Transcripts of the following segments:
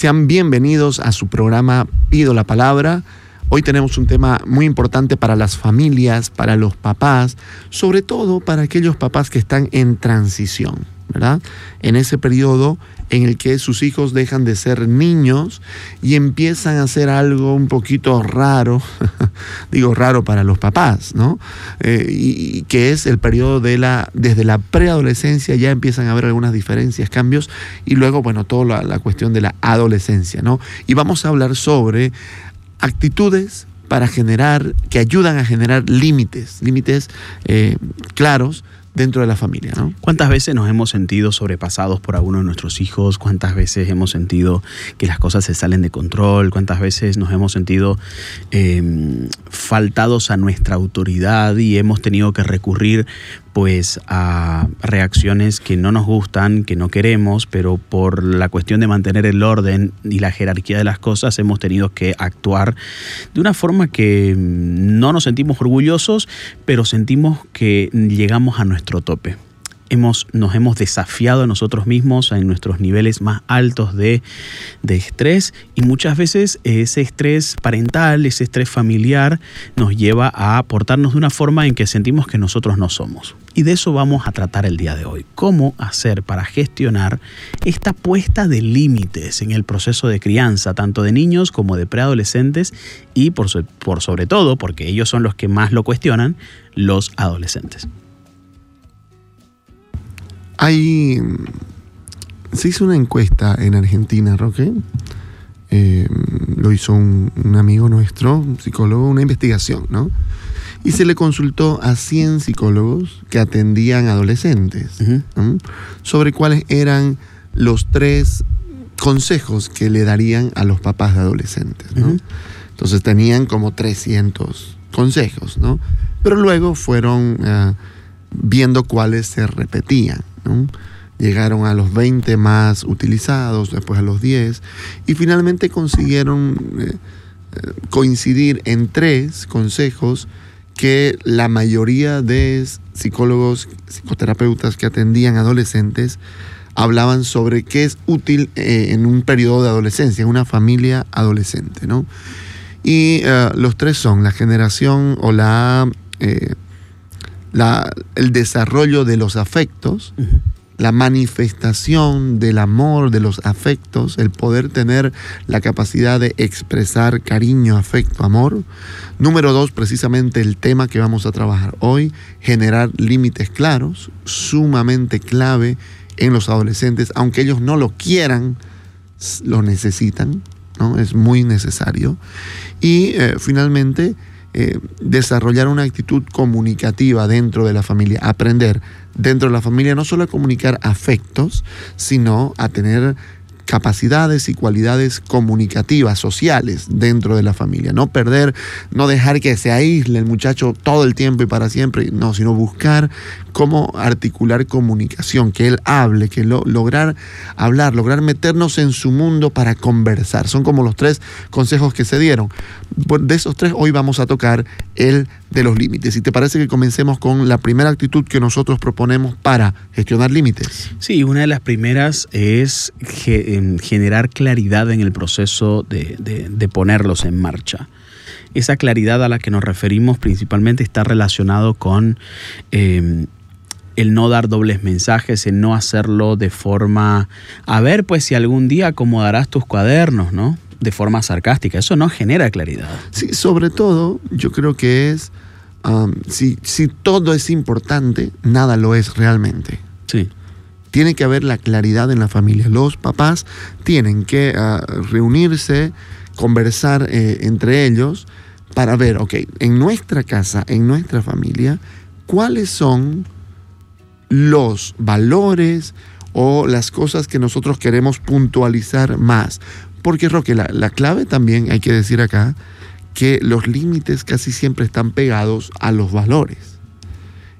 Sean bienvenidos a su programa Pido la Palabra. Hoy tenemos un tema muy importante para las familias, para los papás, sobre todo para aquellos papás que están en transición, En ese periodo en el que sus hijos dejan de ser niños y empiezan a hacer algo un poquito raro, digo raro para los papás, ¿no? Eh, y, que es el periodo de la, desde la preadolescencia ya empiezan a haber algunas diferencias, cambios, y luego, bueno, toda la, cuestión de la adolescencia, ¿no? Y vamos a hablar sobre actitudes para generar, que ayudan a generar límites, límites eh, claros dentro de la familia. ¿no? ¿Cuántas veces nos hemos sentido sobrepasados por alguno de nuestros hijos? ¿Cuántas veces hemos sentido que las cosas se salen de control? ¿Cuántas veces nos hemos sentido em, faltados a nuestra autoridad y hemos tenido que recurrir pues a reacciones que no nos gustan, que no queremos, pero por la cuestión de mantener el orden y la jerarquía de las cosas hemos tenido que actuar de una forma que no nos sentimos orgullosos, pero sentimos que llegamos a nuestro tope hemos, nos hemos desafiado a nosotros mismos en nuestros niveles más altos de, de estrés y muchas veces ese estrés parental, ese estrés familiar nos lleva a portarnos de una forma en que sentimos que nosotros no somos. Y de eso vamos a tratar el día de hoy. ¿Cómo hacer para gestionar esta puesta de límites en el proceso de crianza, tanto de niños como de preadolescentes y por, por sobre todo, porque ellos son los que más lo cuestionan, los adolescentes? Hay. Se hizo una encuesta en Argentina, Roque. Eh, lo hizo un, amigo nuestro, un psicólogo, una investigación, ¿no? Y se le consultó a 100 psicólogos que atendían adolescentes sobre cuáles eran los tres consejos que le darían a los papás de adolescentes, ¿no? Entonces tenían como 300 consejos, ¿no? Pero luego fueron eh, viendo cuáles se repetían. Llegaron a los 20 más utilizados, después a los 10, y finalmente consiguieron eh, eh, coincidir en tres consejos que la mayoría de psicólogos, psicoterapeutas que atendían adolescentes hablaban sobre qué es útil eh, en un periodo de adolescencia, en una familia adolescente. ¿no? Y los tres son la generación o la el desarrollo de los afectos, la manifestación del amor, de los afectos, el poder tener la capacidad de expresar cariño, afecto, amor. Número dos, precisamente el tema que vamos a trabajar hoy, generar límites claros, sumamente clave en los adolescentes, aunque ellos no lo quieran, lo necesitan, ¿no? es muy necesario. Y eh, finalmente, eh, desarrollar una actitud comunicativa dentro de la familia, aprender dentro de la familia no solo a comunicar afectos, sino a tener capacidades y cualidades comunicativas, sociales dentro de la familia. No perder, no dejar que se aísle el muchacho todo el tiempo y para siempre, no, sino buscar cómo articular comunicación, que él hable, que lograr hablar, lograr meternos en su mundo para conversar. Son como los tres consejos que se dieron. De esos tres hoy vamos a tocar el de los límites. ¿Y te parece que comencemos con la primera actitud que nosotros proponemos para gestionar límites? Sí, una de las primeras es generar claridad en el proceso de, ponerlos en marcha. Esa claridad a la que nos referimos principalmente está relacionado con em, el no dar dobles mensajes, el no hacerlo de forma, a ver, pues si algún día acomodarás tus cuadernos, ¿no? De forma sarcástica. Eso no genera claridad. Sí, sobre todo yo creo que es, si, si todo es importante, nada lo es realmente. Sí. Tiene que haber la claridad en la familia. Los papás tienen que ah, reunirse, conversar eh, entre ellos para ver, ok, en nuestra casa, en nuestra familia, cuáles son los valores o las cosas que nosotros queremos puntualizar más. Porque, Roque, la, la clave también, hay que decir acá, que los límites casi siempre están pegados a los valores.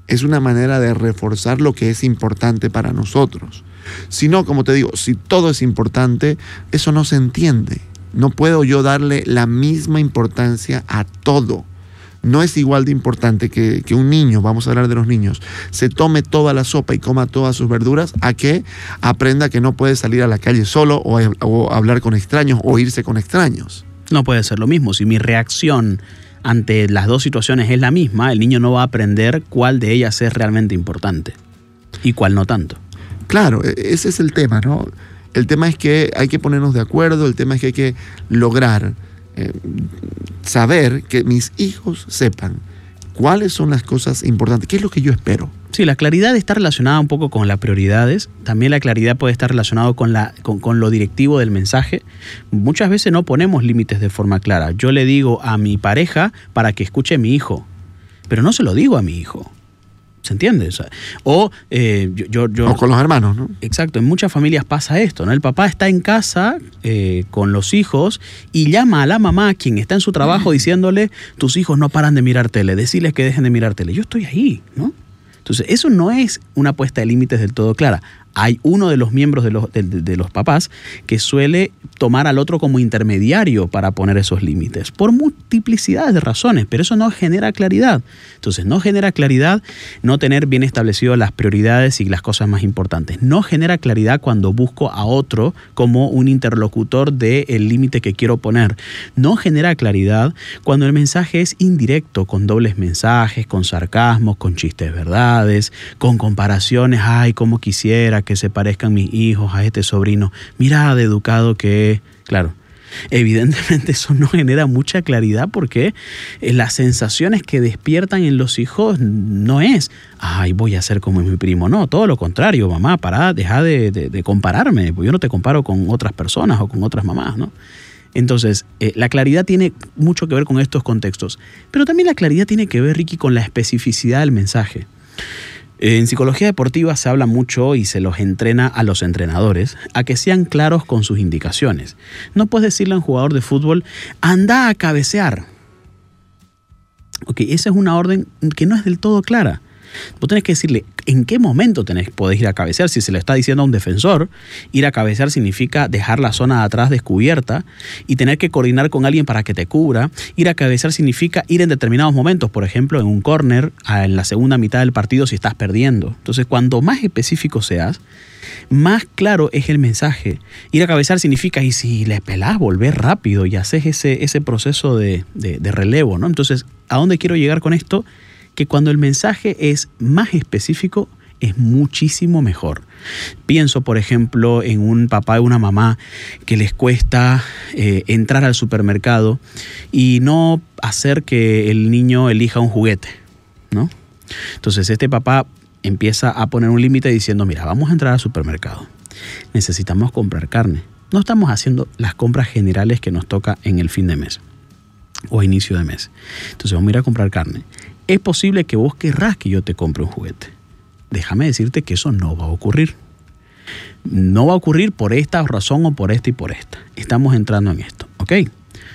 Es una manera de reforzar lo que es importante para nosotros. Si no, como te digo, si todo es importante, eso no se entiende. No puedo yo darle la misma importancia a todo. No es igual de importante que, que, un niño, vamos a hablar de los niños, se tome toda la sopa y coma todas sus verduras, a que aprenda que no puede salir a la calle solo o, o hablar con extraños o irse con extraños. No puede ser lo mismo. Si mi reacción ante las dos situaciones es la misma, el niño no va a aprender cuál de ellas es realmente importante y cuál no tanto. Claro, e, ese es el tema, ¿no? El tema es que hay que ponernos de acuerdo, el tema es que hay que lograr eh, saber que mis hijos sepan cuáles son las cosas importantes, qué es lo que yo espero. Sí, la claridad está relacionada un poco con las prioridades, también la claridad puede estar relacionada con, con, con lo directivo del mensaje. Muchas veces no ponemos límites de forma clara. Yo le digo a mi pareja para que escuche a mi hijo, pero no se lo digo a mi hijo. ¿Se entiende? O, sea, o eh, yo, yo, O con los hermanos, ¿no? Exacto, en muchas familias pasa esto, ¿no? El papá está en casa eh, con los hijos y llama a la mamá, quien está en su trabajo, diciéndole, tus hijos no paran de mirar tele, decirles que dejen de mirar tele. Yo estoy ahí, ¿no? Entonces, eso no es una puesta de límites del todo clara. Hay uno de los miembros de los, de, los, papás que suele tomar al otro como intermediario para poner esos límites, por multiplicidades de razones, pero eso no genera claridad. Entonces, no genera claridad no tener bien establecido las prioridades y las cosas más importantes. No genera claridad cuando busco a otro como un interlocutor del límite que quiero poner. No genera claridad cuando el mensaje es indirecto, con dobles mensajes, con sarcasmos, con chistes verdades, con comparaciones, ay, como quisiera que se parezcan mis hijos a este sobrino. Mira de educado que es. Claro, evidentemente eso no genera mucha claridad porque las sensaciones que despiertan en los hijos no es, ay, voy a ser como mi primo. No, todo lo contrario, mamá, para, deja de, de, de compararme, pues yo no te comparo con otras personas o con otras mamás, ¿no? Entonces, eh, la claridad tiene mucho que ver con estos contextos, pero también la claridad tiene que ver, Ricky, con la especificidad del mensaje. En psicología deportiva se habla mucho y se los entrena a los entrenadores a que sean claros con sus indicaciones. No puedes decirle a un jugador de fútbol, anda a cabecear. Ok, esa es una orden que no es del todo clara. Vos tenés que decirle en qué momento tenés, podés ir a cabecear. Si se le está diciendo a un defensor, ir a cabecear significa dejar la zona de atrás descubierta y tener que coordinar con alguien para que te cubra. Ir a cabecear significa ir en determinados momentos, por ejemplo, en un corner, en la segunda mitad del partido si estás perdiendo. Entonces, cuanto más específico seas, más claro es el mensaje. Ir a cabecear significa, y si le pelás, volver rápido y haces ese, ese proceso de, de, de relevo, ¿no? Entonces, ¿a dónde quiero llegar con esto? Que cuando el mensaje es más específico, es muchísimo mejor. Pienso, por ejemplo, en un papá y una mamá que les cuesta eh, entrar al supermercado y no hacer que el niño elija un juguete, ¿no? Entonces este papá empieza a poner un límite diciendo, mira, vamos a entrar al supermercado. Necesitamos comprar carne. No estamos haciendo las compras generales que nos toca en el fin de mes o a inicio de mes. Entonces vamos a ir a comprar carne es posible que vos querrás que yo te compre un juguete. Déjame decirte que eso no va a ocurrir. No va a ocurrir por esta razón o por esta y por esta. Estamos entrando en esto, ¿ok?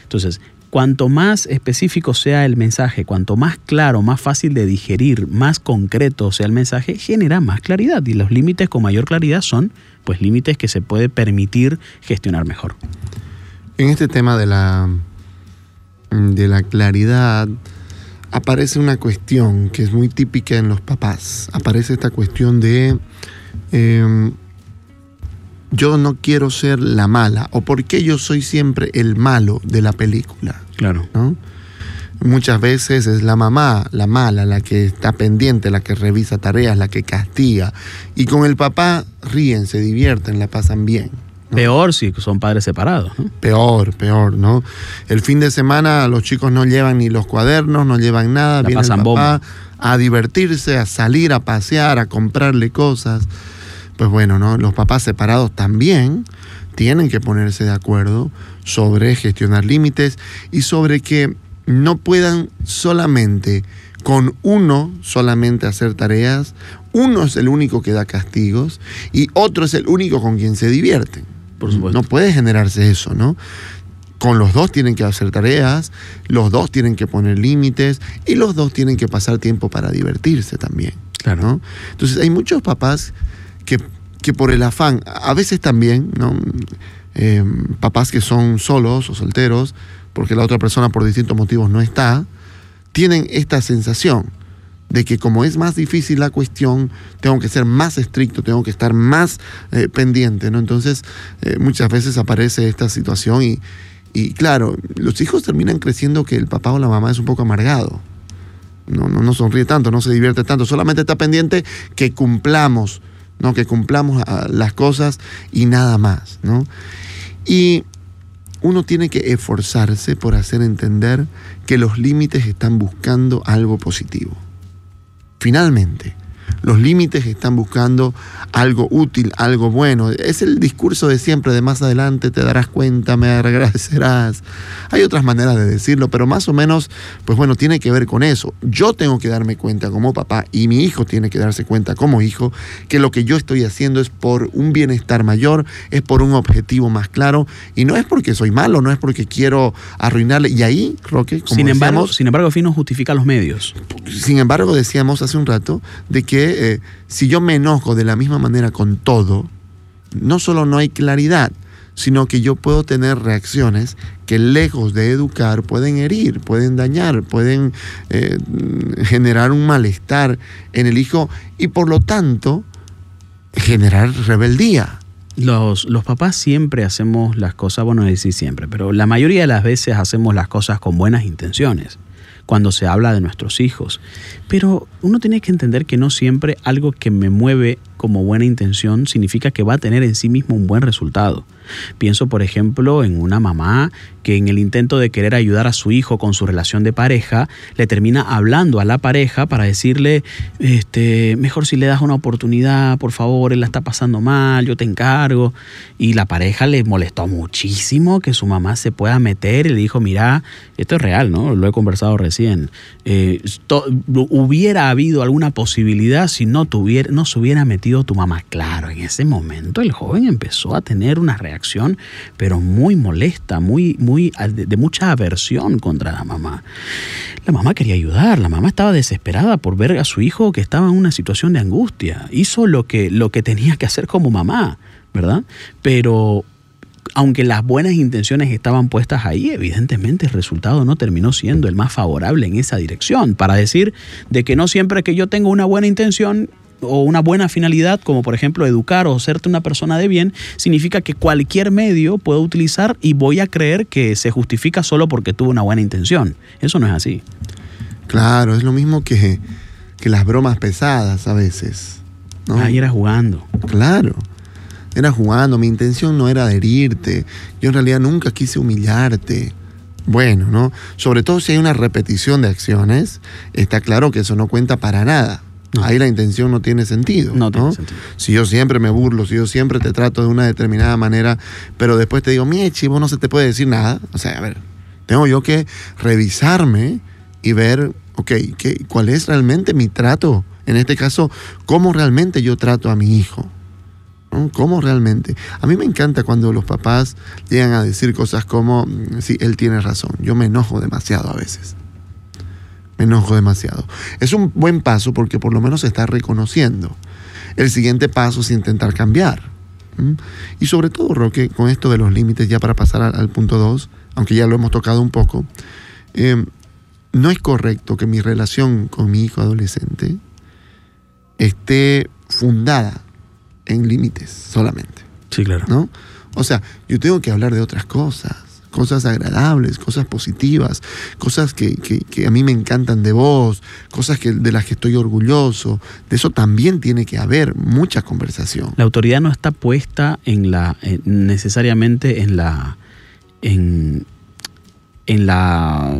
Entonces, cuanto más específico sea el mensaje, cuanto más claro, más fácil de digerir, más concreto sea el mensaje, genera más claridad. Y los límites con mayor claridad son, pues, límites que se puede permitir gestionar mejor. En este tema de la, de la claridad, aparece una cuestión que es muy típica en los papás. Aparece esta cuestión de eh, yo no quiero ser la mala o por qué yo soy siempre el malo de la película. Claro. ¿no? Muchas veces es la mamá, la mala, la que está pendiente, la que revisa tareas, la que castiga. Y con el papá ríen, se divierten, la pasan bien. Peor si son padres separados. ¿no? Peor, peor, ¿no? El fin de semana los chicos no llevan ni los cuadernos, no llevan nada, La viene el pasan papá bomba. a divertirse, a salir, a pasear, a comprarle cosas. Pues bueno, ¿no? Los papás separados también tienen que ponerse de acuerdo sobre gestionar límites y sobre que no puedan solamente con uno solamente hacer tareas, uno es el único que da castigos y otro es el único con quien se divierten. Por supuesto. No puede generarse eso, ¿no? Con los dos tienen que hacer tareas, los dos tienen que poner límites y los dos tienen que pasar tiempo para divertirse también. Claro. ¿no? Entonces hay muchos papás que, que por el afán, a veces también, ¿no? Eh, papás que son solos o solteros, porque la otra persona por distintos motivos no está, tienen esta sensación de que como es más difícil la cuestión, tengo que ser más estricto, tengo que estar más eh, pendiente, ¿no? Entonces, eh, muchas veces aparece esta situación y, y, claro, los hijos terminan creciendo que el papá o la mamá es un poco amargado. No, no, no sonríe tanto, no se divierte tanto, solamente está pendiente que cumplamos, ¿no? Que cumplamos ah, las cosas y nada más, ¿no? Y uno tiene que esforzarse por hacer entender que los límites están buscando algo positivo. Finalmente, los límites están buscando algo útil, algo bueno. Es el discurso de siempre, de más adelante te darás cuenta, me agradecerás. Hay otras maneras de decirlo, pero más o menos, pues bueno, tiene que ver con eso. Yo tengo que darme cuenta como papá y mi hijo tiene que darse cuenta como hijo que lo que yo estoy haciendo es por un bienestar mayor, es por un objetivo más claro y no es porque soy malo, no es porque quiero arruinarle. Y ahí, Roque, como sin, embargo, sin embargo, el fin no justifica los medios. sin embargo, decíamos hace un rato de que eh, si yo me enojo de la misma manera con todo, no solo no hay claridad, sino que yo puedo tener reacciones que lejos de educar pueden herir, pueden dañar, pueden eh, generar un malestar en el hijo y por lo tanto generar rebeldía. Los, los, papás siempre hacemos las cosas, bueno, decir siempre, pero la mayoría de las veces hacemos las cosas con buenas intenciones cuando se habla de nuestros hijos. Pero uno tiene que entender que no siempre algo que me mueve como buena intención significa que va a tener en sí mismo un buen resultado. Pienso, por ejemplo, en una mamá que en el intento de querer ayudar a su hijo con su relación de pareja, le termina hablando a la pareja para decirle, este, mejor si le das una oportunidad, por favor, él la está pasando mal, yo te encargo. Y la pareja le molestó muchísimo que su mamá se pueda meter y le dijo, mira, esto es real, ¿no? Lo he conversado recién. Eh, hubiera habido alguna posibilidad si no, tuviera, no se hubiera metido tu mamá. Claro, en ese momento el joven empezó a tener una reacción, pero muy molesta, muy, muy, de, mucha aversión contra la mamá. La mamá quería ayudar, la mamá estaba desesperada por ver a su hijo que estaba en una situación de angustia. Hizo lo que, lo que tenía que hacer como mamá, ¿verdad? Pero aunque las buenas intenciones estaban puestas ahí, evidentemente el resultado no terminó siendo el más favorable en esa dirección. Para decir de que no siempre que yo tengo una buena intención o una buena finalidad, como por ejemplo educar o serte una persona de bien, significa que cualquier medio puedo utilizar y voy a creer que se justifica solo porque tuve una buena intención. Eso no es así. Claro, es lo mismo que, que las bromas pesadas a veces. ¿no? Ahí era jugando. Claro era jugando, mi intención no era herirte, yo en realidad nunca quise humillarte. Bueno, ¿no? Sobre todo si hay una repetición de acciones, está claro que eso no cuenta para nada. No. Ahí la intención no tiene sentido. No, tiene sentido. Si yo siempre me burlo, si yo siempre te trato de una determinada manera, pero después te digo, mi chivo, no se te puede decir nada. O sea, a ver, tengo yo que revisarme y ver, ok, ¿qué, ¿cuál es realmente mi trato? En este caso, ¿cómo realmente yo trato a mi hijo? ¿Cómo realmente? A mí me encanta cuando los papás llegan a decir cosas como, sí, él tiene razón, yo me enojo demasiado a veces. Me enojo demasiado. Es un buen paso porque por lo menos se está reconociendo. El siguiente paso es intentar cambiar. Y sobre todo, Roque, con esto de los límites, ya para pasar al, al punto 2, aunque ya lo hemos tocado un poco, eh, no es correcto que mi relación con mi hijo adolescente esté fundada en límites solamente. Sí, claro. ¿No? O sea, yo tengo que hablar de otras cosas, cosas agradables, cosas positivas, cosas que, que, a mí me encantan de vos, cosas que, de las que estoy orgulloso. De eso también tiene que haber mucha conversación. La autoridad no está puesta en la, eh, necesariamente en la, en, en la,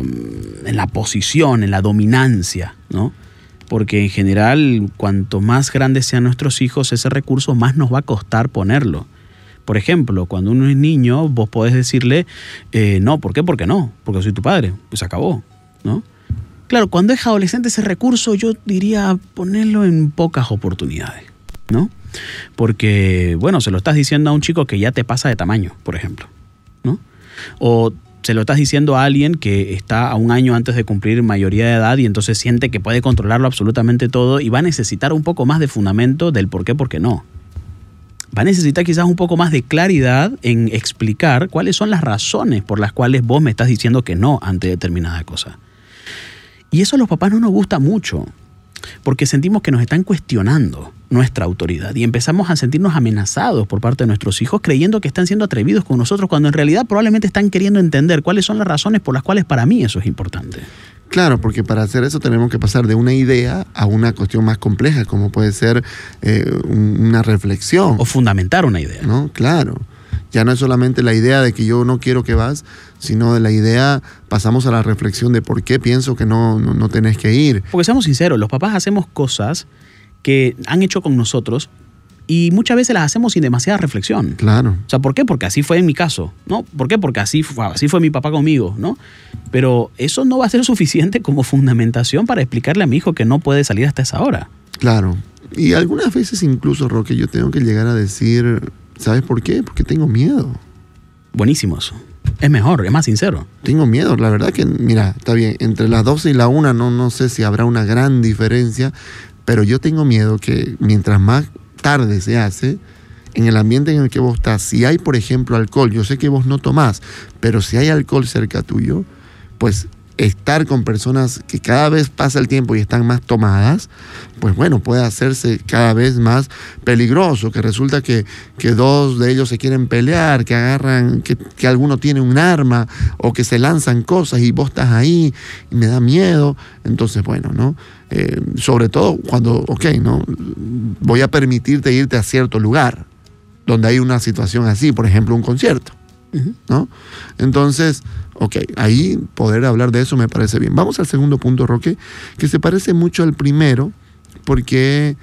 en la posición, en la dominancia, ¿no? porque en general cuanto más grandes sean nuestros hijos, ese recurso más nos va a costar ponerlo. Por ejemplo, cuando uno es niño, vos podés decirle, eh, no, ¿por qué? Porque no, porque soy tu padre, pues acabó, ¿no? Claro, cuando es adolescente ese recurso yo diría ponerlo en pocas oportunidades, ¿no? Porque, bueno, se lo estás diciendo a un chico que ya te pasa de tamaño, por ejemplo, ¿no? O se lo estás diciendo a alguien que está a un año antes de cumplir mayoría de edad y entonces siente que puede controlarlo absolutamente todo y va a necesitar un poco más de fundamento del por qué, por qué no. Va a necesitar quizás un poco más de claridad en explicar cuáles son las razones por las cuales vos me estás diciendo que no ante determinada cosa. Y eso a los papás no nos gusta mucho, porque sentimos que nos están cuestionando nuestra autoridad y empezamos a sentirnos amenazados por parte de nuestros hijos creyendo que están siendo atrevidos con nosotros cuando en realidad probablemente están queriendo entender cuáles son las razones por las cuales para mí eso es importante. Claro, porque para hacer eso tenemos que pasar de una idea a una cuestión más compleja, como puede ser eh, una reflexión. O fundamentar una idea. ¿No? Claro. Ya no es solamente la idea de que yo no quiero que vas, sino de la idea, pasamos a la reflexión de por qué pienso que no, no, tenés que ir. Porque seamos sinceros, los papás hacemos cosas que han hecho con nosotros y muchas veces las hacemos sin demasiada reflexión. Claro. O sea, ¿por qué? Porque así fue en mi caso, ¿no? ¿Por qué? Porque así, así fue mi papá conmigo, ¿no? Pero eso no va a ser suficiente como fundamentación para explicarle a mi hijo que no puede salir hasta esa hora. Claro. Y algunas veces incluso, Roque, yo tengo que llegar a decir, ¿sabes por qué? Porque tengo miedo. Buenísimo eso. Es mejor, es más sincero. Tengo miedo, la verdad que, mira, está bien, entre las 12 y la 1 no, no sé si habrá una gran diferencia, pero yo tengo miedo que mientras más tarde se hace, en el ambiente en el que vos estás, si hay, por ejemplo, alcohol, yo sé que vos no tomás, pero si hay alcohol cerca tuyo, pues estar con personas que cada vez pasa el tiempo y están más tomadas, pues bueno, puede hacerse cada vez más peligroso, que resulta que, que dos de ellos se quieren pelear, que agarran, que, que, alguno tiene un arma o que se lanzan cosas y vos estás ahí y me da miedo. Entonces, bueno, ¿no? Eh, sobre todo cuando, ok, ¿no? Voy a permitirte irte a cierto lugar donde hay una situación así, por ejemplo, un concierto, ¿no? Entonces, ok, ahí poder hablar de eso me parece bien. Vamos al segundo punto, Roque, que se parece mucho al primero, porque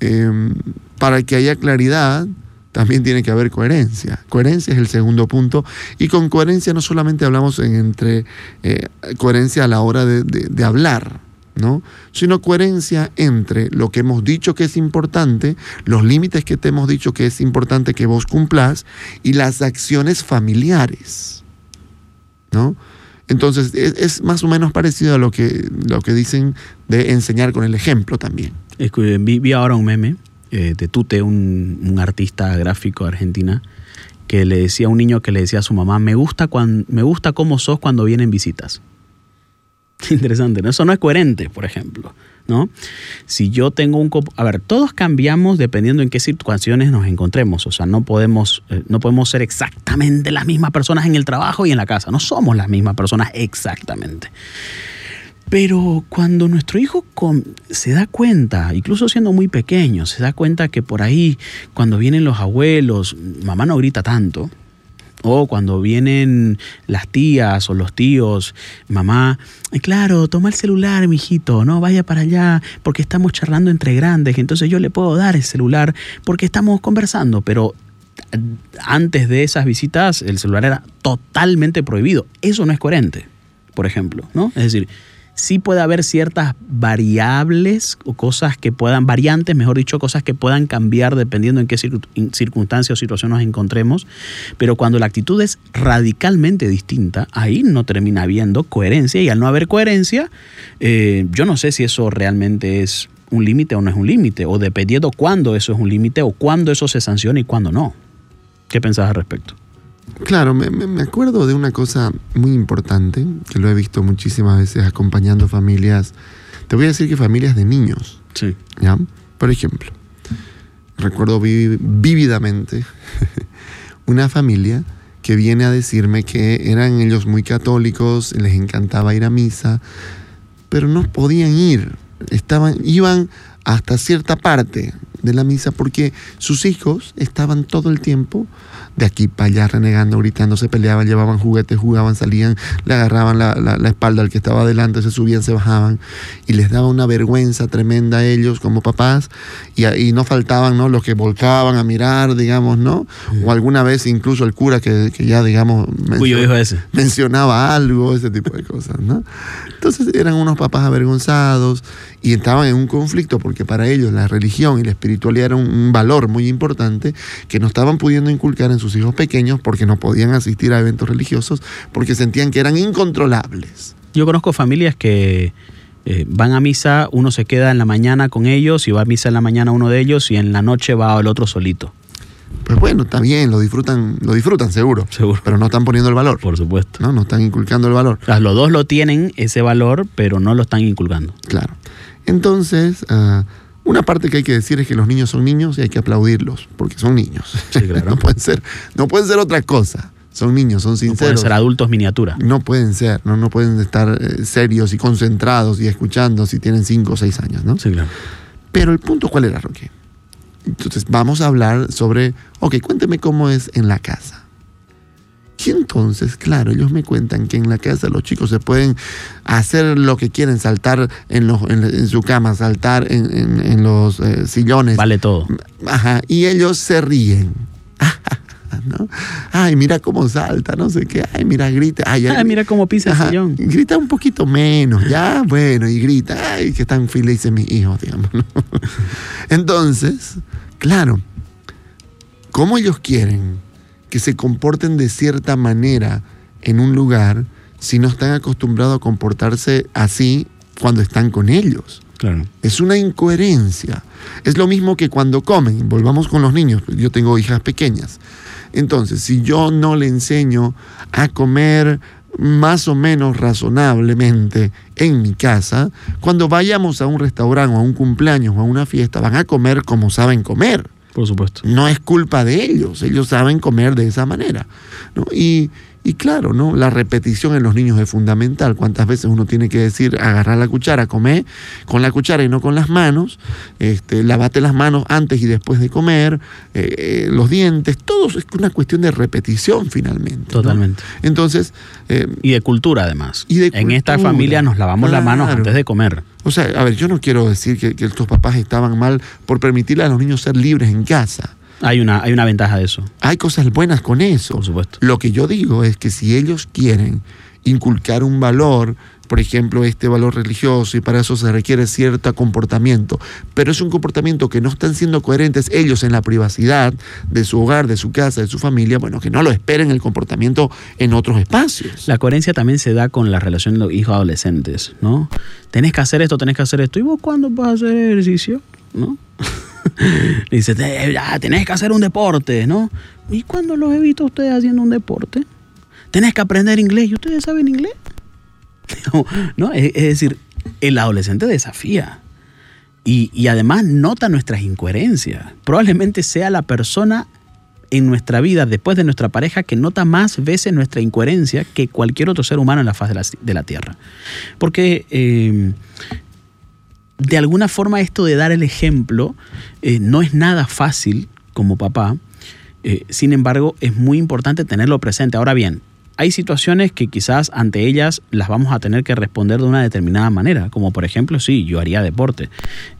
em, para que haya claridad, también tiene que haber coherencia. Coherencia es el segundo punto. Y con coherencia no solamente hablamos entre eh, coherencia a la hora de hablar, ¿no? sino coherencia entre lo que hemos dicho que es importante, los límites que te hemos dicho que es importante que vos cumplas y las acciones familiares. ¿No? Entonces, es, más o menos parecido a lo que, lo que dicen de enseñar con el ejemplo también. vi, ahora un meme eh, de Tute, un, artista gráfico argentina, que le decía a un niño que le decía a su mamá, me gusta, cuando, me gusta cómo sos cuando vienen visitas. Interesante, ¿no? Eso no es coherente, por ejemplo, ¿no? Si yo tengo un... A ver, todos cambiamos dependiendo en qué situaciones nos encontremos. O sea, no podemos, eh, no podemos ser exactamente las mismas personas en el trabajo y en la casa. No somos las mismas personas exactamente. Pero cuando nuestro hijo se da cuenta, incluso siendo muy pequeño, se da cuenta que por ahí, cuando vienen los abuelos, mamá no grita tanto, o cuando vienen las tías o los tíos, mamá, claro, toma el celular, mijito, no vaya para allá, porque estamos charlando entre grandes, entonces yo le puedo dar el celular porque estamos conversando, pero antes de esas visitas el celular era totalmente prohibido. Eso no es coherente, por ejemplo, ¿no? Es decir, sí puede haber ciertas variables o cosas que puedan, variantes, mejor dicho, cosas que puedan cambiar dependiendo en qué circunstancia o situación nos encontremos, pero cuando la actitud es radicalmente distinta, ahí no termina habiendo coherencia y al no haber coherencia, eh, yo no sé si eso realmente es un límite o no es un límite, o dependiendo cuándo eso es un límite o cuándo eso se sanciona y cuándo no. ¿Qué pensás al respecto? Claro, me, acuerdo de una cosa muy importante, que lo he visto muchísimas veces acompañando familias, te voy a decir que familias de niños. Sí. ¿ya? Por ejemplo, recuerdo vívidamente una familia que viene a decirme que eran ellos muy católicos, les encantaba ir a misa, pero no podían ir, estaban, iban hasta cierta parte de la misa porque sus hijos estaban todo el tiempo de aquí para allá, renegando, gritando, se peleaban, llevaban juguetes, jugaban, salían, le agarraban la, la- la espalda al que estaba adelante, se subían, se bajaban, y les daba una vergüenza tremenda a ellos como papás, y, y no faltaban ¿no? los que volcaban a mirar, digamos, ¿no? O alguna vez incluso el cura que, que ya, digamos, hijo ese. mencionaba algo, ese tipo de cosas, ¿no? Entonces eran unos papás avergonzados y estaban en un conflicto porque para ellos la religión y la espiritualidad era un, un valor muy importante que no estaban pudiendo inculcar en sus hijos pequeños porque no podían asistir a eventos religiosos porque sentían que eran incontrolables. Yo conozco familias que eh, van a misa, uno se queda en la mañana con ellos y va a misa en la mañana uno de ellos y en la noche va el otro solito. Pues bueno, está bien, lo disfrutan, lo disfrutan seguro, Seguro. pero no están poniendo el valor, Por supuesto. ¿no? No están inculcando el valor. O sea, los dos lo tienen, ese valor, pero no lo están inculcando. Claro. Entonces, ah, una parte que hay que decir es que los niños son niños y hay que aplaudirlos, porque son niños. Sí, claro. no, pueden ser, no pueden ser otra cosa. Son niños, son No pueden sinceros. ser adultos miniatura. No pueden ser, no, no pueden estar eh, serios y concentrados y escuchando si tienen cinco o seis años, ¿no? Sí, claro. Pero el punto, ¿cuál era, Roque? Entonces, vamos a hablar sobre, ok, cuénteme cómo es en la casa. Y entonces, claro, ellos me cuentan que en la casa los chicos se pueden hacer lo que quieren, saltar en, los, en, en su cama, saltar en, en- en los eh, sillones. Vale todo. Ajá, y ellos se ríen. ¿no? Ay, mira cómo salta, no sé qué. Ay, mira, grita. Ay, Ah, ay, mira cómo pisa el sillón. Grita un poquito menos, ya, bueno, y grita, ay, que están felices mis hijos, digamos. ¿no? Entonces, claro, ¿cómo ellos quieren que se comporten de cierta manera en un lugar si no están acostumbrados a comportarse así cuando están con ellos? Claro. Es una incoherencia. Es lo mismo que cuando comen. Volvamos con los niños. Yo tengo hijas pequeñas. Entonces, si yo no le enseño a comer más o menos razonablemente en mi casa, cuando vayamos a un restaurante o a un cumpleaños o a una fiesta, van a comer como saben comer. Por supuesto. No es culpa de ellos, ellos saben comer de esa manera. ¿no? Y, y claro, ¿no? la repetición en los niños es fundamental. ¿Cuántas veces uno tiene que decir, agarrar la cuchara, comer con la cuchara y no con las manos? Este, lavate las manos antes y después de comer, eh, eh, los dientes, todo es una cuestión de repetición finalmente. ¿no? Totalmente. Entonces, eh, Y de cultura, además. Y de en esta familia nos lavamos las manos antes de comer. o sea, a ver, yo no quiero decir que, que estos papás estaban mal por permitirle a los niños ser libres en casa. Hay una, hay una ventaja de eso, Hay cosas buenas con eso. por supuesto. Lo que yo digo es que si ellos quieren inculcar un valor, por ejemplo, este valor religioso, y para eso se requiere cierto comportamiento, pero es un comportamiento que no están siendo coherentes ellos en la privacidad de su hogar, de su casa, de su familia, bueno, que no lo esperen el comportamiento en otros espacios. La coherencia también se da con la relación de los hijos adolescentes, ¿no? Tenés que hacer esto, tenés que hacer esto. ¿Y vos cuándo vas a hacer ejercicio? ¿No? Dice, "Te- ya, tenés que hacer un deporte, ¿no? ¿Y cuándo los he visto a ustedes haciendo un deporte? Tenés que aprender inglés. ¿Y ustedes saben inglés? ¿No? Es, es decir, el adolescente desafía. Y, y además nota nuestras incoherencias. Probablemente sea la persona en nuestra vida, después de nuestra pareja, que nota más veces nuestra incoherencia que cualquier otro ser humano en la faz de la, de la Tierra. Porque eh, de alguna forma esto de dar el ejemplo eh, no es nada fácil como papá. Eh, sin embargo, es muy importante tenerlo presente. Ahora bien, hay situaciones que quizás ante ellas las vamos a tener que responder de una determinada manera, como por ejemplo, sí, yo haría deporte,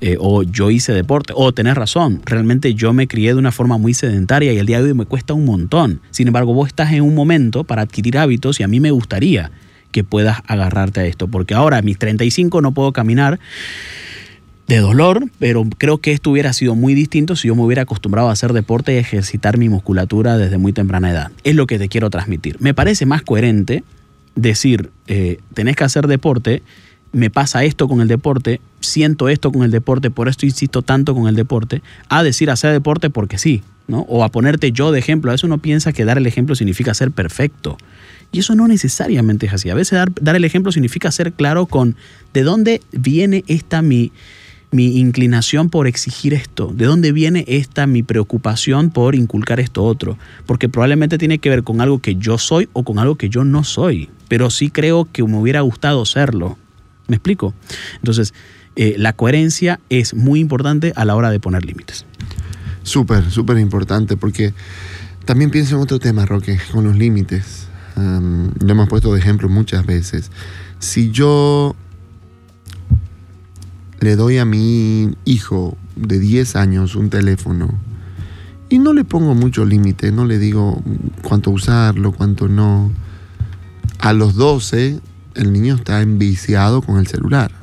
eh, o yo hice deporte, o tenés razón, realmente yo me crié de una forma muy sedentaria y el día de hoy me cuesta un montón. Sin embargo, vos estás en un momento para adquirir hábitos y a mí me gustaría que puedas agarrarte a esto, porque ahora a mis 35 no puedo caminar de dolor, pero creo que esto hubiera sido muy distinto si yo me hubiera acostumbrado a hacer deporte y ejercitar mi musculatura desde muy temprana edad. Es lo que te quiero transmitir. Me parece más coherente decir, eh, tenés que hacer deporte, me pasa esto con el deporte, siento esto con el deporte, por esto insisto tanto con el deporte, a decir hacer deporte porque sí, ¿no? O a ponerte yo de ejemplo. A veces uno piensa que dar el ejemplo significa ser perfecto. Y eso no necesariamente es así. A veces dar, el ejemplo significa ser claro con de dónde viene esta mi, mi inclinación por exigir esto, de dónde viene esta mi preocupación por inculcar esto otro, porque probablemente tiene que ver con algo que yo soy o con algo que yo no soy, pero sí creo que me hubiera gustado serlo. ¿Me explico? Entonces, eh, la coherencia es muy importante a la hora de poner límites. Súper, súper importante, porque también pienso en otro tema, Roque, con los límites. Um, lo hemos puesto de ejemplo muchas veces. Si yo le doy a mi hijo de 10 años un teléfono y no le pongo mucho límite, no le digo cuánto usarlo, cuánto no, a los 12 el niño está enviciado con el celular.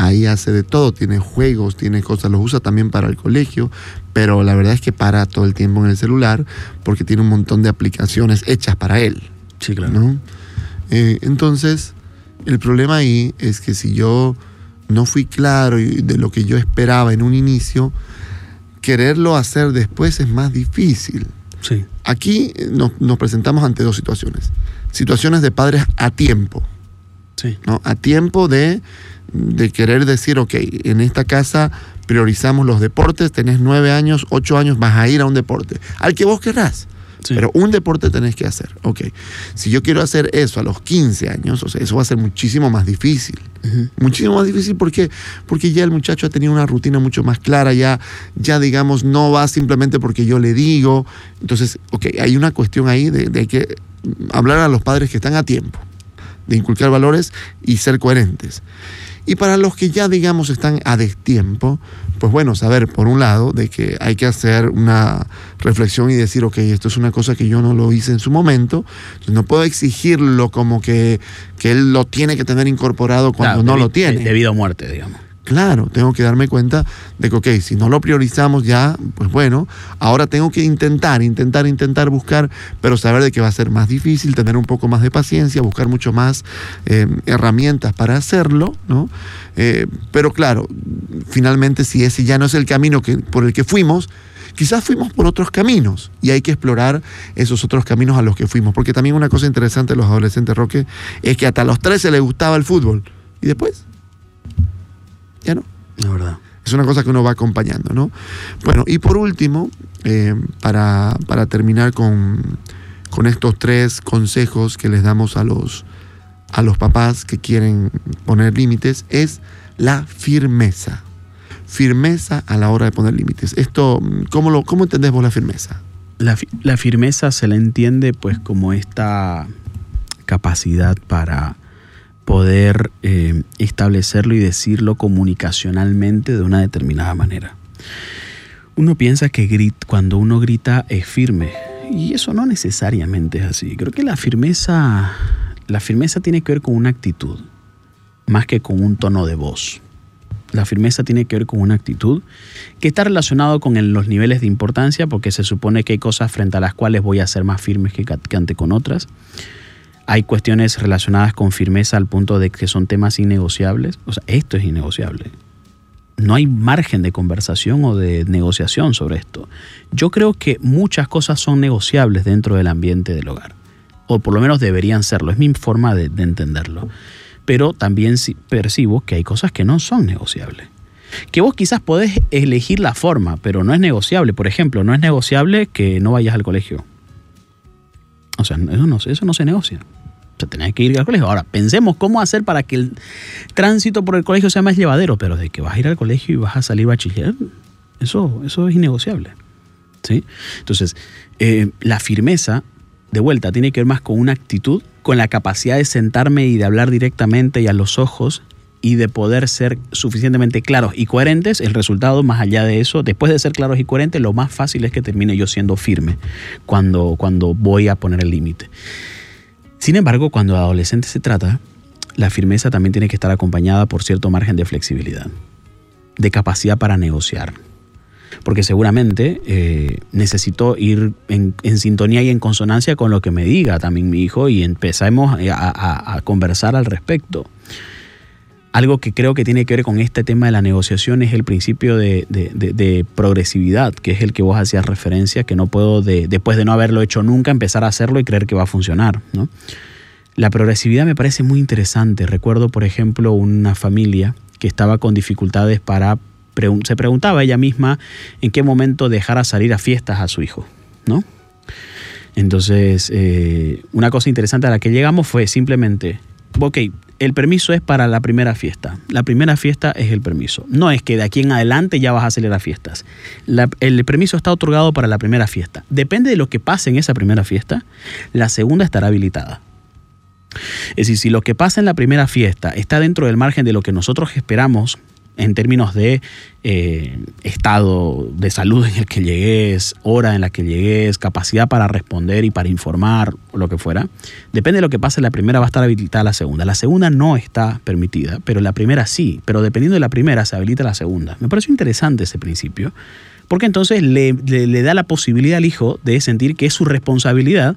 Ahí hace de todo, tiene juegos, tiene cosas, los usa también para el colegio, pero la verdad es que para todo el tiempo en el celular porque tiene un montón de aplicaciones hechas para él. Sí, claro. ¿no? Eh, entonces, el problema ahí es que si yo no fui claro de lo que yo esperaba en un inicio, quererlo hacer después es más difícil. Sí. Aquí nos, nos presentamos ante dos situaciones. Situaciones de padres a tiempo. Sí. ¿no? A tiempo de, de querer decir, ok, en esta casa priorizamos los deportes, tenés nueve años, ocho años, vas a ir a un deporte, al que vos querrás. Sí. Pero un deporte tenés que hacer. Ok. Si yo quiero hacer eso a los 15 años, o sea, eso va a ser muchísimo más difícil. Muchísimo más difícil porque, porque ya el muchacho ha tenido una rutina mucho más clara, ya, ya digamos, no va simplemente porque yo le digo. Entonces, ok, hay una cuestión ahí de, de que hablar a los padres que están a tiempo, de inculcar valores y ser coherentes. Y para los que ya, digamos, están a destiempo, pues bueno, saber por un lado de que hay que hacer una reflexión y decir, ok, esto es una cosa que yo no lo hice en su momento, entonces no puedo exigirlo como que, que él lo tiene que tener incorporado cuando Claro, no lo tiene. de- Debido a muerte, digamos. Claro, tengo que darme cuenta de que, ok, si no lo priorizamos ya, pues bueno, ahora tengo que intentar, intentar, intentar buscar, pero saber de que va a ser más difícil, tener un poco más de paciencia, buscar mucho más eh, herramientas para hacerlo, ¿no? Eh, pero claro, finalmente si ese ya no es el camino que, por el que fuimos, quizás fuimos por otros caminos y hay que explorar esos otros caminos a los que fuimos, porque también una cosa interesante de los adolescentes, Roque, es que hasta los 13 les gustaba el fútbol. Y después, ya no. La verdad. Es una cosa que uno va acompañando, ¿no? Bueno, y por último, eh, para, para terminar con, con estos tres consejos que les damos a los, a los papás que quieren poner límites, es la firmeza. Firmeza a la hora de poner límites. Esto, ¿cómo, lo, cómo entendés vos la firmeza? La, la firmeza se la entiende pues como esta capacidad para poder eh, establecerlo y decirlo comunicacionalmente de una determinada manera. Uno piensa que grit- cuando uno grita es firme y eso no necesariamente es así. Creo que la firmeza, la firmeza tiene que ver con una actitud más que con un tono de voz. La firmeza tiene que ver con una actitud que está relacionado con el- los niveles de importancia, porque se supone que hay cosas frente a las cuales voy a ser más firmes que, que ante con otras. Hay cuestiones relacionadas con firmeza al punto de que son temas innegociables. O sea, esto es innegociable. No hay margen de conversación o de negociación sobre esto. Yo creo que muchas cosas son negociables dentro del ambiente del hogar. O por lo menos deberían serlo. Es mi forma de, de entenderlo. Pero también percibo que hay cosas que no son negociables que vos quizás podés elegir la forma, pero no es negociable. Por ejemplo, no es negociable que no vayas al colegio. O sea, eso no, eso no se negocia. Sea, tenés que ir al colegio. Ahora, pensemos cómo hacer para que el tránsito por el colegio sea más llevadero, pero de que vas a ir al colegio y vas a salir bachiller, eso, eso es innegociable. ¿sí? Entonces, eh, la firmeza, de vuelta, tiene que ver más con una actitud, con la capacidad de sentarme y de hablar directamente y a los ojos y de poder ser suficientemente claros y coherentes, el resultado más allá de eso, después de ser claros y coherentes, lo más fácil es que termine yo siendo firme cuando, cuando voy a poner el límite. Sin embargo, cuando de adolescente se trata, la firmeza también tiene que estar acompañada por cierto margen de flexibilidad, de capacidad para negociar. Porque seguramente eh, necesito ir en, sintonía y en consonancia con lo que me diga también mi hijo y empezamos a conversar al respecto. Algo que creo que tiene que ver con este tema de la negociación es el principio de, progresividad, que es el que vos hacías referencia, que no puedo, después de no haberlo hecho nunca, empezar a hacerlo y creer que va a funcionar. ¿no? La progresividad me parece muy interesante. Recuerdo, por ejemplo, una familia que estaba con dificultades para... Se preguntaba ella misma en qué momento dejar a salir a fiestas a su hijo, ¿no? Entonces, eh, una cosa interesante a la que llegamos fue simplemente ok, el permiso es para la primera fiesta. La primera fiesta es el permiso. No es que de aquí en adelante ya vas a celebrar fiestas. El permiso está otorgado para la primera fiesta. Depende de lo que pase en esa primera fiesta, la segunda estará habilitada. Es decir, si lo que pasa en la primera fiesta está dentro del margen de lo que nosotros esperamos en términos de eh, estado de salud en el que llegues, hora en la que llegues, capacidad para responder y para informar, o lo que fuera, depende de lo que pase, la primera va a estar habilitada la segunda. La segunda no está permitida, pero la primera sí, pero dependiendo de la primera se habilita la segunda. Me pareció interesante ese principio, porque entonces le- le da la posibilidad al hijo de sentir que es su responsabilidad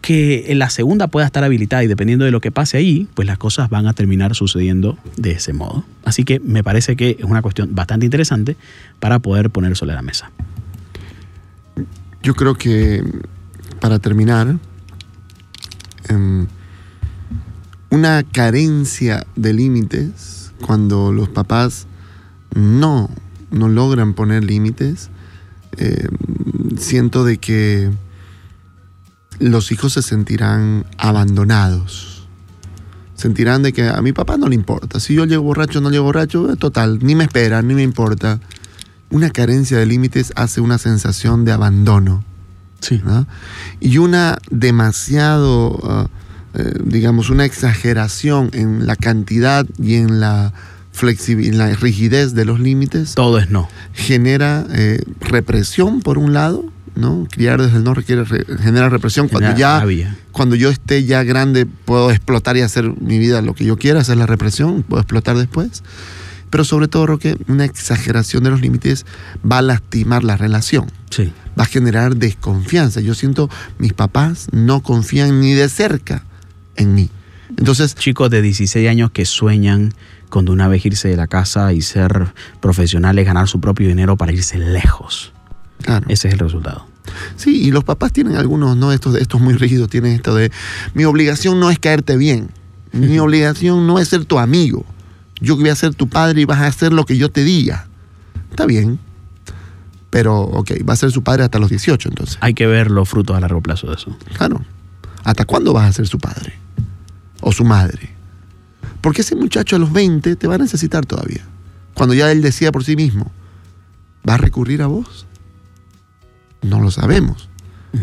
que la segunda pueda estar habilitada y dependiendo de lo que pase ahí, pues las cosas van a terminar sucediendo de ese modo. Así que me parece que es una cuestión bastante interesante para poder poner sobre la mesa. Yo creo que, para terminar, em, una carencia de límites, cuando los papás no, no logran poner límites, em, siento de que los hijos se sentirán abandonados. Sentirán de que a mi papá no le importa. Si yo llego borracho o no llego borracho, eh, total, ni me espera, ni me importa. Una carencia de límites hace una sensación de abandono. Sí. ¿no? Y una demasiado, ah, eh, digamos, una exageración en la cantidad y en la flexibilidad, la rigidez de los límites Todo es no. genera eh, represión por un lado, ¿no? Criar desde el no requiere re- genera represión cuando ya cuando yo esté ya grande puedo explotar y hacer mi vida lo que yo quiera, hacer la represión, puedo explotar después. Pero sobre todo, Roque, una exageración de los límites va a lastimar la relación Sí. va a generar desconfianza. Yo siento mis papás no confían ni de cerca en mí. Entonces, Chicos de 16 años que sueñan con de una vez irse de la casa y ser profesionales, ganar su propio dinero para irse lejos. Claro. Ese es el resultado. Sí, y los papás tienen algunos, ¿no? Estos, estos muy rígidos tienen esto de, mi obligación no es caerte bien, mi obligación no es ser tu amigo. Yo voy a ser tu padre y vas a hacer lo que yo te diga. Está bien, pero, ok, va a ser su padre hasta los 18 entonces. Hay que ver los frutos a largo plazo de eso. Claro. ¿Hasta cuándo vas a ser su padre? O su madre. Porque ese muchacho a los 20 te va a necesitar todavía. Cuando ya él decía por sí mismo, ¿va a recurrir a vos? No lo sabemos.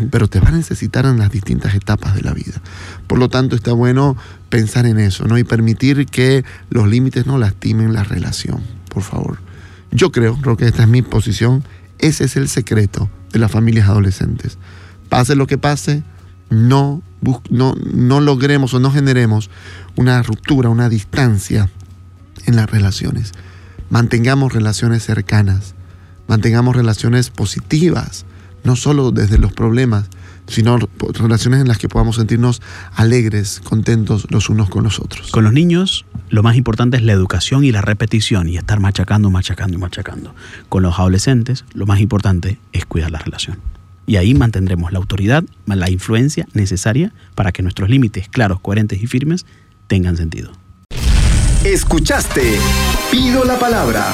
Pero te va a necesitar en las distintas etapas de la vida. Por lo tanto, está bueno pensar en eso, ¿no? Y permitir que los límites no lastimen la relación, por favor. Yo creo, creo que esta es mi posición, ese es el secreto de las familias adolescentes. Pase lo que pase, no, no, no logremos o no generemos una ruptura, una distancia en las relaciones. Mantengamos relaciones cercanas, mantengamos relaciones positivas, no solo desde los problemas, sino relaciones en las que podamos sentirnos alegres, contentos los unos con los otros. Con los niños, lo más importante es la educación y la repetición y estar machacando, machacando y machacando. Con los adolescentes, lo más importante es cuidar la relación. Y ahí mantendremos la autoridad, la influencia necesaria para que nuestros límites claros, coherentes y firmes tengan sentido. Escuchaste Pido la Palabra